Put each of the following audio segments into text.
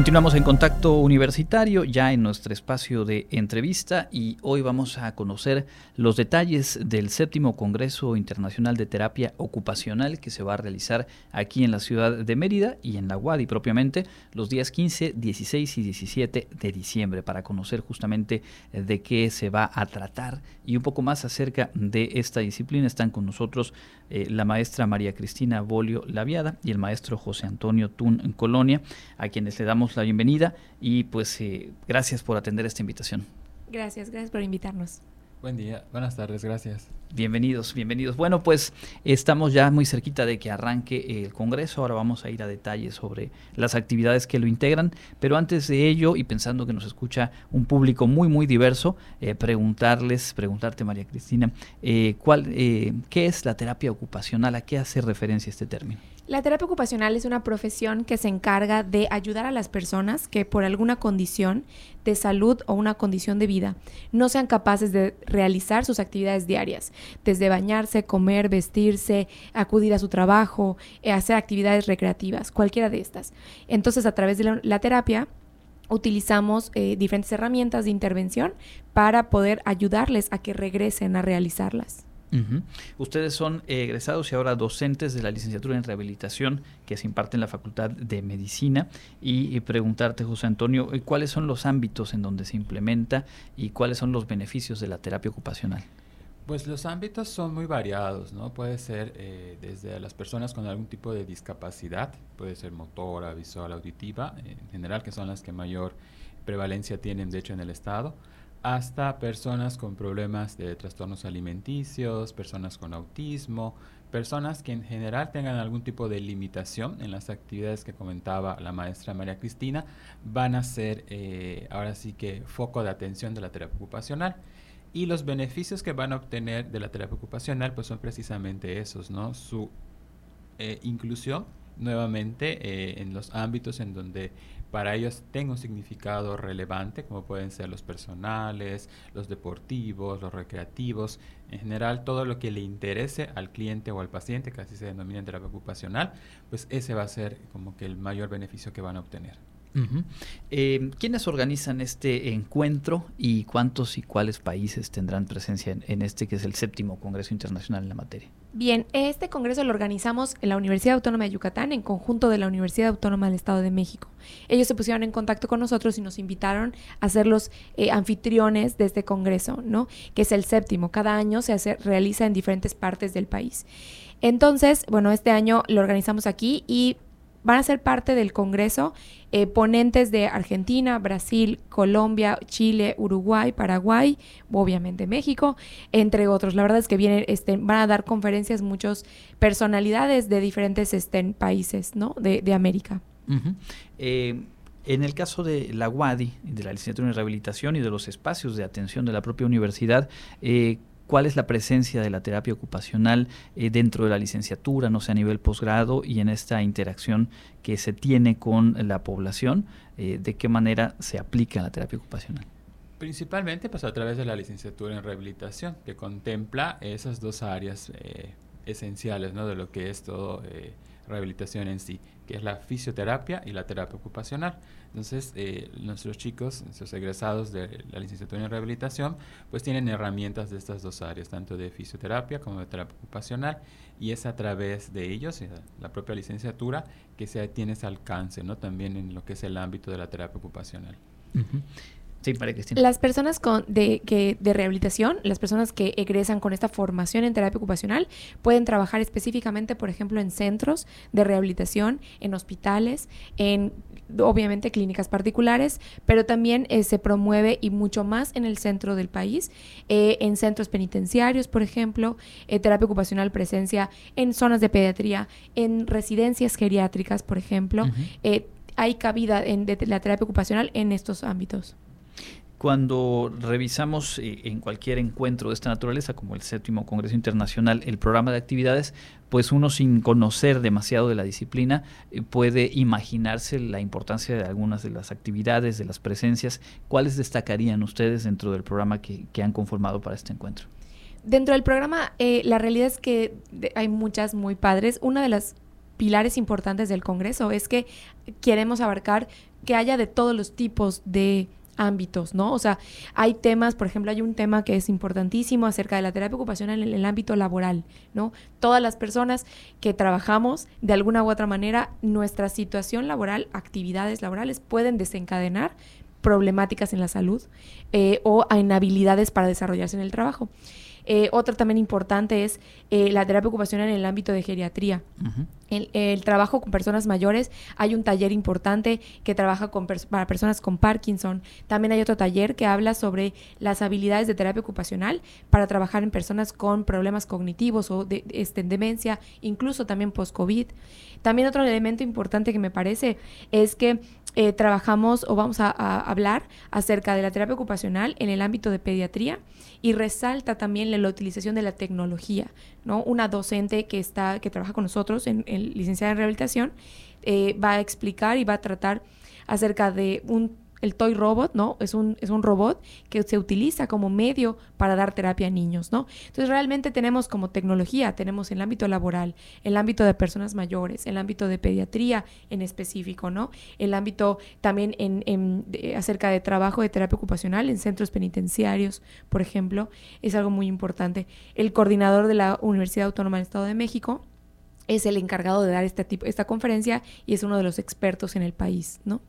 Continuamos en contacto universitario, ya en nuestro espacio de entrevista y hoy vamos a conocer los detalles del séptimo Congreso Internacional de Terapia Ocupacional que se va a realizar aquí en la ciudad de Mérida y en la UADI propiamente los días 15, 16 y 17 de diciembre para conocer justamente de qué se va a tratar y un poco más acerca de esta disciplina. Están con nosotros eh, la maestra María Cristina Bolio Laviada y el maestro José Antonio Tun Colonia, a quienes le damos la bienvenida y pues eh, gracias por atender esta invitación. Gracias, gracias por invitarnos. Buen día, buenas tardes, gracias. Bienvenidos, bienvenidos. Bueno, pues estamos ya muy cerquita de que arranque el Congreso. Ahora vamos a ir a detalles sobre las actividades que lo integran. Pero antes de ello, y pensando que nos escucha un público muy, muy diverso, eh, preguntarles, preguntarte, María Cristina, eh, ¿cuál, eh, ¿qué es la terapia ocupacional? ¿A qué hace referencia este término? La terapia ocupacional es una profesión que se encarga de ayudar a las personas que por alguna condición de salud o una condición de vida no sean capaces de realizar sus actividades diarias, desde bañarse, comer, vestirse, acudir a su trabajo, eh, hacer actividades recreativas, cualquiera de estas. Entonces, a través de la, terapia, utilizamos eh, diferentes herramientas de intervención para poder ayudarles a que regresen a realizarlas. Ustedes son egresados y ahora docentes de la licenciatura en rehabilitación que se imparte en la Facultad de Medicina y, preguntarte, José Antonio, eh, ¿cuáles son los ámbitos en donde se implementa y cuáles son los beneficios de la terapia ocupacional? Pues los ámbitos son muy variados, ¿no? Puede ser eh, desde las personas con algún tipo de discapacidad, puede ser motora, visual, auditiva, en general, que son las que mayor prevalencia tienen, de hecho, en el Estado hasta personas con problemas de trastornos alimenticios, personas con autismo, personas que en general tengan algún tipo de limitación en las actividades que comentaba la maestra María Cristina, van a ser eh, ahora sí que foco de atención de la terapia ocupacional. Y los beneficios que van a obtener de la terapia ocupacional pues son precisamente esos, ¿no? Su eh, inclusión nuevamente eh, en los ámbitos en donde para ellos tenga un significado relevante, como pueden ser los personales, los deportivos, los recreativos, en general todo lo que le interese al cliente o al paciente, que así se denomina en terapia ocupacional, pues ese va a ser como que el mayor beneficio que van a obtener. Eh, ¿Quiénes organizan este encuentro y cuántos y cuáles países tendrán presencia en, este que es el séptimo Congreso Internacional en la materia? Bien, este congreso lo organizamos en la Universidad Autónoma de Yucatán en conjunto de la Universidad Autónoma del Estado de México. Ellos se pusieron en contacto con nosotros y nos invitaron a ser los eh, anfitriones de este congreso, ¿no? Que es el séptimo. Cada año se hace, realiza en diferentes partes del país. Entonces, bueno, este año lo organizamos aquí y van a ser parte del Congreso eh, ponentes de Argentina, Brasil, Colombia, Chile, Uruguay, Paraguay, obviamente México, entre otros. La verdad es que vienen, este, van a dar conferencias muchas personalidades de diferentes este, países ¿no? de, América. Eh, en el caso de la UADI, de la licenciatura en rehabilitación y de los espacios de atención de la propia universidad, eh, cuál es la presencia de la terapia ocupacional eh, dentro de la licenciatura, no sé, a nivel posgrado y en esta interacción que se tiene con la población, eh, de qué manera se aplica la terapia ocupacional. Principalmente pues, a través de la licenciatura en rehabilitación, que contempla esas dos áreas eh, esenciales ¿no? de lo que es todo rehabilitación en sí, que es la fisioterapia y la terapia ocupacional. Entonces, eh, nuestros chicos, nuestros egresados de la licenciatura en rehabilitación, pues tienen herramientas de estas dos áreas, tanto de fisioterapia como de terapia ocupacional, y es a través de ellos, la propia licenciatura, que se tiene ese alcance, ¿no? También en lo que es el ámbito de la terapia ocupacional. Sí, María Cristina. Las personas con, de, que, de rehabilitación, las personas que egresan con esta formación en terapia ocupacional, pueden trabajar específicamente, por ejemplo, en centros de rehabilitación, en hospitales, en obviamente clínicas particulares, pero también eh, se promueve y mucho más en el centro del país, eh, en centros penitenciarios, por ejemplo, eh, terapia ocupacional presencia en zonas de pediatría, en residencias geriátricas, por ejemplo. hay cabida en, de la terapia ocupacional en estos ámbitos. Cuando revisamos eh, en cualquier encuentro de esta naturaleza, como el séptimo Congreso Internacional, el programa de actividades, pues uno sin conocer demasiado de la disciplina eh, puede imaginarse la importancia de algunas de las actividades, de las presencias. ¿Cuáles destacarían ustedes dentro del programa que, han conformado para este encuentro? Dentro del programa, eh, la realidad es que hay muchas muy padres. Una de las pilares importantes del Congreso es que queremos abarcar que haya de todos los tipos de ámbitos, ¿no? O sea, hay temas, por ejemplo, hay un tema que es importantísimo acerca de la terapia ocupacional en el ámbito laboral, ¿no? Todas las personas que trabajamos de alguna u otra manera, nuestra situación laboral, actividades laborales pueden desencadenar problemáticas en la salud eh, o inhabilidades para desarrollarse en el trabajo. Eh, otra también importante es eh, la terapia ocupacional en el ámbito de geriatría. el, trabajo con personas mayores, hay un taller importante que trabaja con para personas con Parkinson. También hay otro taller que habla sobre las habilidades de terapia ocupacional para trabajar en personas con problemas cognitivos o de, este, demencia, incluso también post-COVID. También otro elemento importante que me parece es que eh, trabajamos o vamos a, hablar acerca de la terapia ocupacional en el ámbito de pediatría y resalta también la, utilización de la tecnología, ¿no? Una docente que está, que trabaja con nosotros en, en licenciada en rehabilitación, eh, va a explicar y va a tratar acerca de un el toy robot, ¿no? Es un, es un robot que se utiliza como medio para dar terapia a niños, ¿no? Entonces realmente tenemos como tecnología, tenemos el ámbito laboral, el ámbito de personas mayores, el ámbito de pediatría en específico, ¿no? El ámbito también en, acerca de trabajo de terapia ocupacional en centros penitenciarios, por ejemplo, es algo muy importante. El coordinador de la Universidad Autónoma del Estado de México es el encargado de dar este tipo, esta conferencia y es uno de los expertos en el país, ¿no?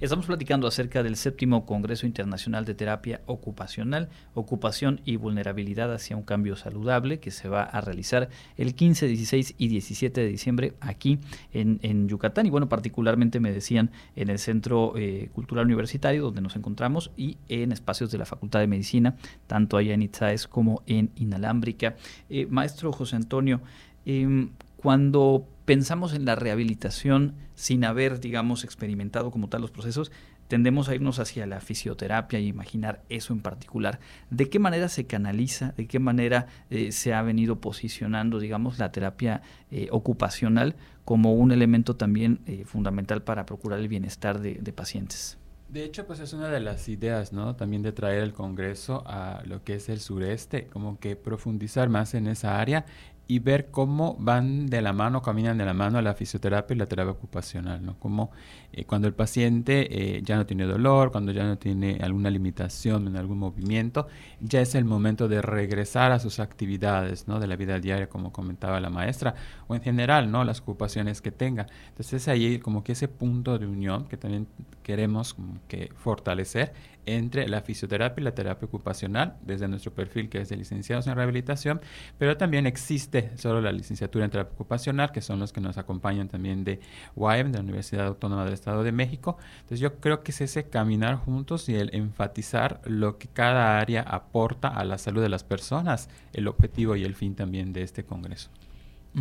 Estamos platicando acerca del séptimo Congreso Internacional de Terapia Ocupacional, Ocupación y Vulnerabilidad hacia un Cambio Saludable, que se va a realizar el 15, 16 y 17 de diciembre aquí en, Yucatán. Y bueno, particularmente me decían en el Centro eh, Cultural Universitario, donde nos encontramos, y en espacios de la Facultad de Medicina, tanto allá en Itzaes como en Inalámbrica. Eh, maestro José Antonio, em, cuando pensamos en la rehabilitación sin haber, digamos, experimentado como tal los procesos, tendemos a irnos hacia la fisioterapia y imaginar eso en particular. ¿De qué manera se canaliza, de qué manera eh, se ha venido posicionando, digamos, la terapia eh, ocupacional como un elemento también eh, fundamental para procurar el bienestar de, de, pacientes? De hecho, pues es una de las ideas, ¿no? También de traer el Congreso a lo que es el sureste, como que profundizar más en esa área y ver cómo van de la mano, caminan de la mano la fisioterapia y la terapia ocupacional, ¿no? Como eh, cuando el paciente eh, ya no tiene dolor, cuando ya no tiene alguna limitación en algún movimiento, ya es el momento de regresar a sus actividades, ¿no? De la vida diaria, como comentaba la maestra, o en general, ¿no? Las ocupaciones que tenga. Entonces es ahí como que ese punto de unión que también queremos que fortalecer entre la fisioterapia y la terapia ocupacional, desde nuestro perfil que es de licenciados en rehabilitación, pero también existe solo la licenciatura en terapia ocupacional, que son los que nos acompañan también de UAM, de la Universidad Autónoma del Estado de México. Entonces yo creo que es ese caminar juntos y el enfatizar lo que cada área aporta a la salud de las personas, el objetivo y el fin también de este Congreso.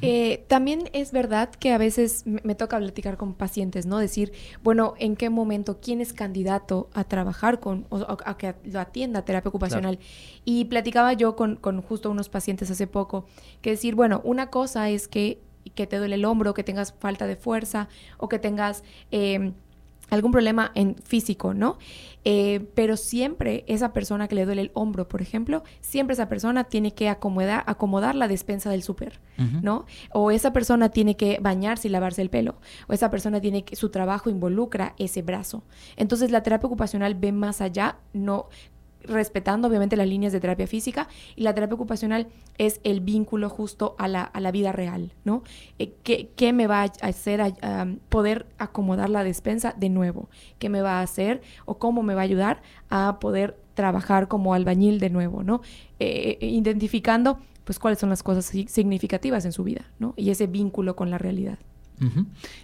Eh, también es verdad que a veces me, toca platicar con pacientes, ¿no? Decir, bueno, ¿en qué momento quién es candidato a trabajar con o, a que lo atienda terapia ocupacional? Y platicaba yo con, con, justo unos pacientes hace poco, que decir, bueno, una cosa es que, que te duele el hombro, que tengas falta de fuerza o que tengas... Eh, algún problema en físico, ¿no? Eh, pero siempre esa persona que le duele el hombro, por ejemplo, siempre esa persona tiene que acomodar, acomodar la despensa del súper, ¿no? O esa persona tiene que bañarse y lavarse el pelo, o esa persona tiene que, su trabajo involucra ese brazo. Entonces la terapia ocupacional ve más allá, no, respetando obviamente las líneas de terapia física y la terapia ocupacional es el vínculo justo a la, a la vida real, ¿no? Eh, ¿qué, me va a hacer poder acomodar la despensa de nuevo? ¿Qué me va a hacer o cómo me va a ayudar a poder trabajar como albañil de nuevo, ¿no? Eh, eh, identificando pues cuáles son las cosas significativas en su vida, ¿no? Y ese vínculo con la realidad.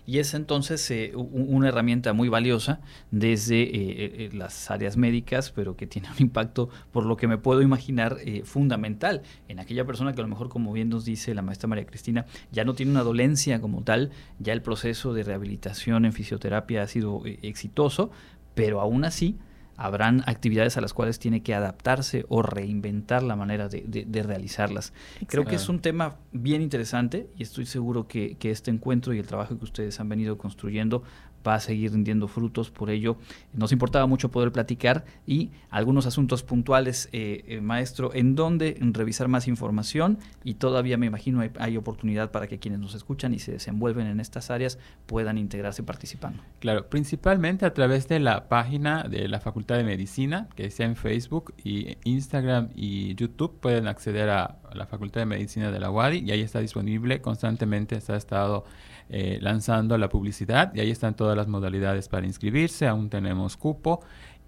Y es entonces eh, una herramienta muy valiosa desde eh, eh, las áreas médicas, pero que tiene un impacto, por lo que me puedo imaginar, fundamental en aquella persona que a lo mejor, como bien nos dice la maestra María Cristina, ya no tiene una dolencia como tal, ya el proceso de rehabilitación en fisioterapia ha sido exitoso, pero aún así habrán actividades a las cuales tiene que adaptarse o reinventar la manera de, realizarlas. Creo que es un tema bien interesante y estoy seguro que, este encuentro y el trabajo que ustedes han venido construyendo va a seguir rindiendo frutos. Por ello, nos importaba mucho poder platicar y algunos asuntos puntuales, eh, eh, maestro, en dónde revisar más información y todavía me imagino hay, hay, oportunidad para que quienes nos escuchan y se desenvuelven en estas áreas puedan integrarse participando. Claro, principalmente a través de la página de la Facultad de Medicina, que está en Facebook y Instagram y YouTube, pueden acceder a la Facultad de Medicina de la UADI y ahí está disponible constantemente, se ha estado eh, lanzando la publicidad y ahí están todas las modalidades para inscribirse, aún tenemos cupo.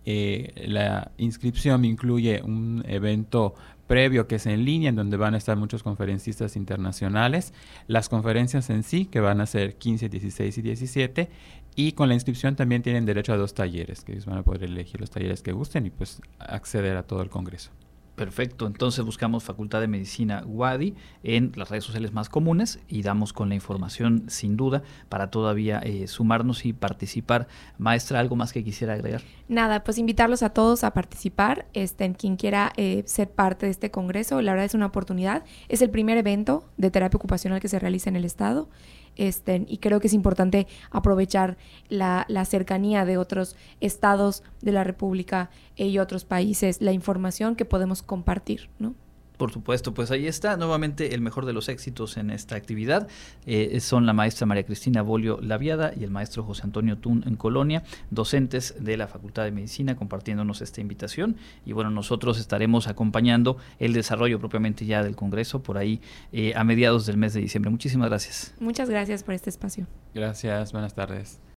Eh, la inscripción incluye un evento previo que es en línea, en donde van a estar muchos conferencistas internacionales, las conferencias en sí, que van a ser 15, 16 y 17, y con la inscripción también tienen derecho a dos talleres, que ellos van a poder elegir los talleres que gusten y pues acceder a todo el Congreso. Perfecto, entonces buscamos Facultad de Medicina WADI en las redes sociales más comunes y damos con la información sin duda para todavía eh, sumarnos y participar. Maestra, ¿algo más que quisiera agregar? Nada, pues invitarlos a todos a participar, este, en quien quiera eh, ser parte de este congreso, la verdad es una oportunidad. Es el primer evento de terapia ocupacional que se realiza en el Estado. Y creo que es importante aprovechar la, la, cercanía de otros estados de la República y otros países, la información que podemos compartir, ¿no? Por supuesto, pues ahí está nuevamente el mejor de los éxitos en esta actividad. Eh, son la maestra María Cristina Bolio Laviada y el maestro José Antonio Tun en Colonia, docentes de la Facultad de Medicina, compartiéndonos esta invitación. Y bueno, nosotros estaremos acompañando el desarrollo propiamente ya del Congreso por ahí eh, a mediados del mes de diciembre. Muchísimas gracias. Muchas gracias por este espacio. Gracias, buenas tardes.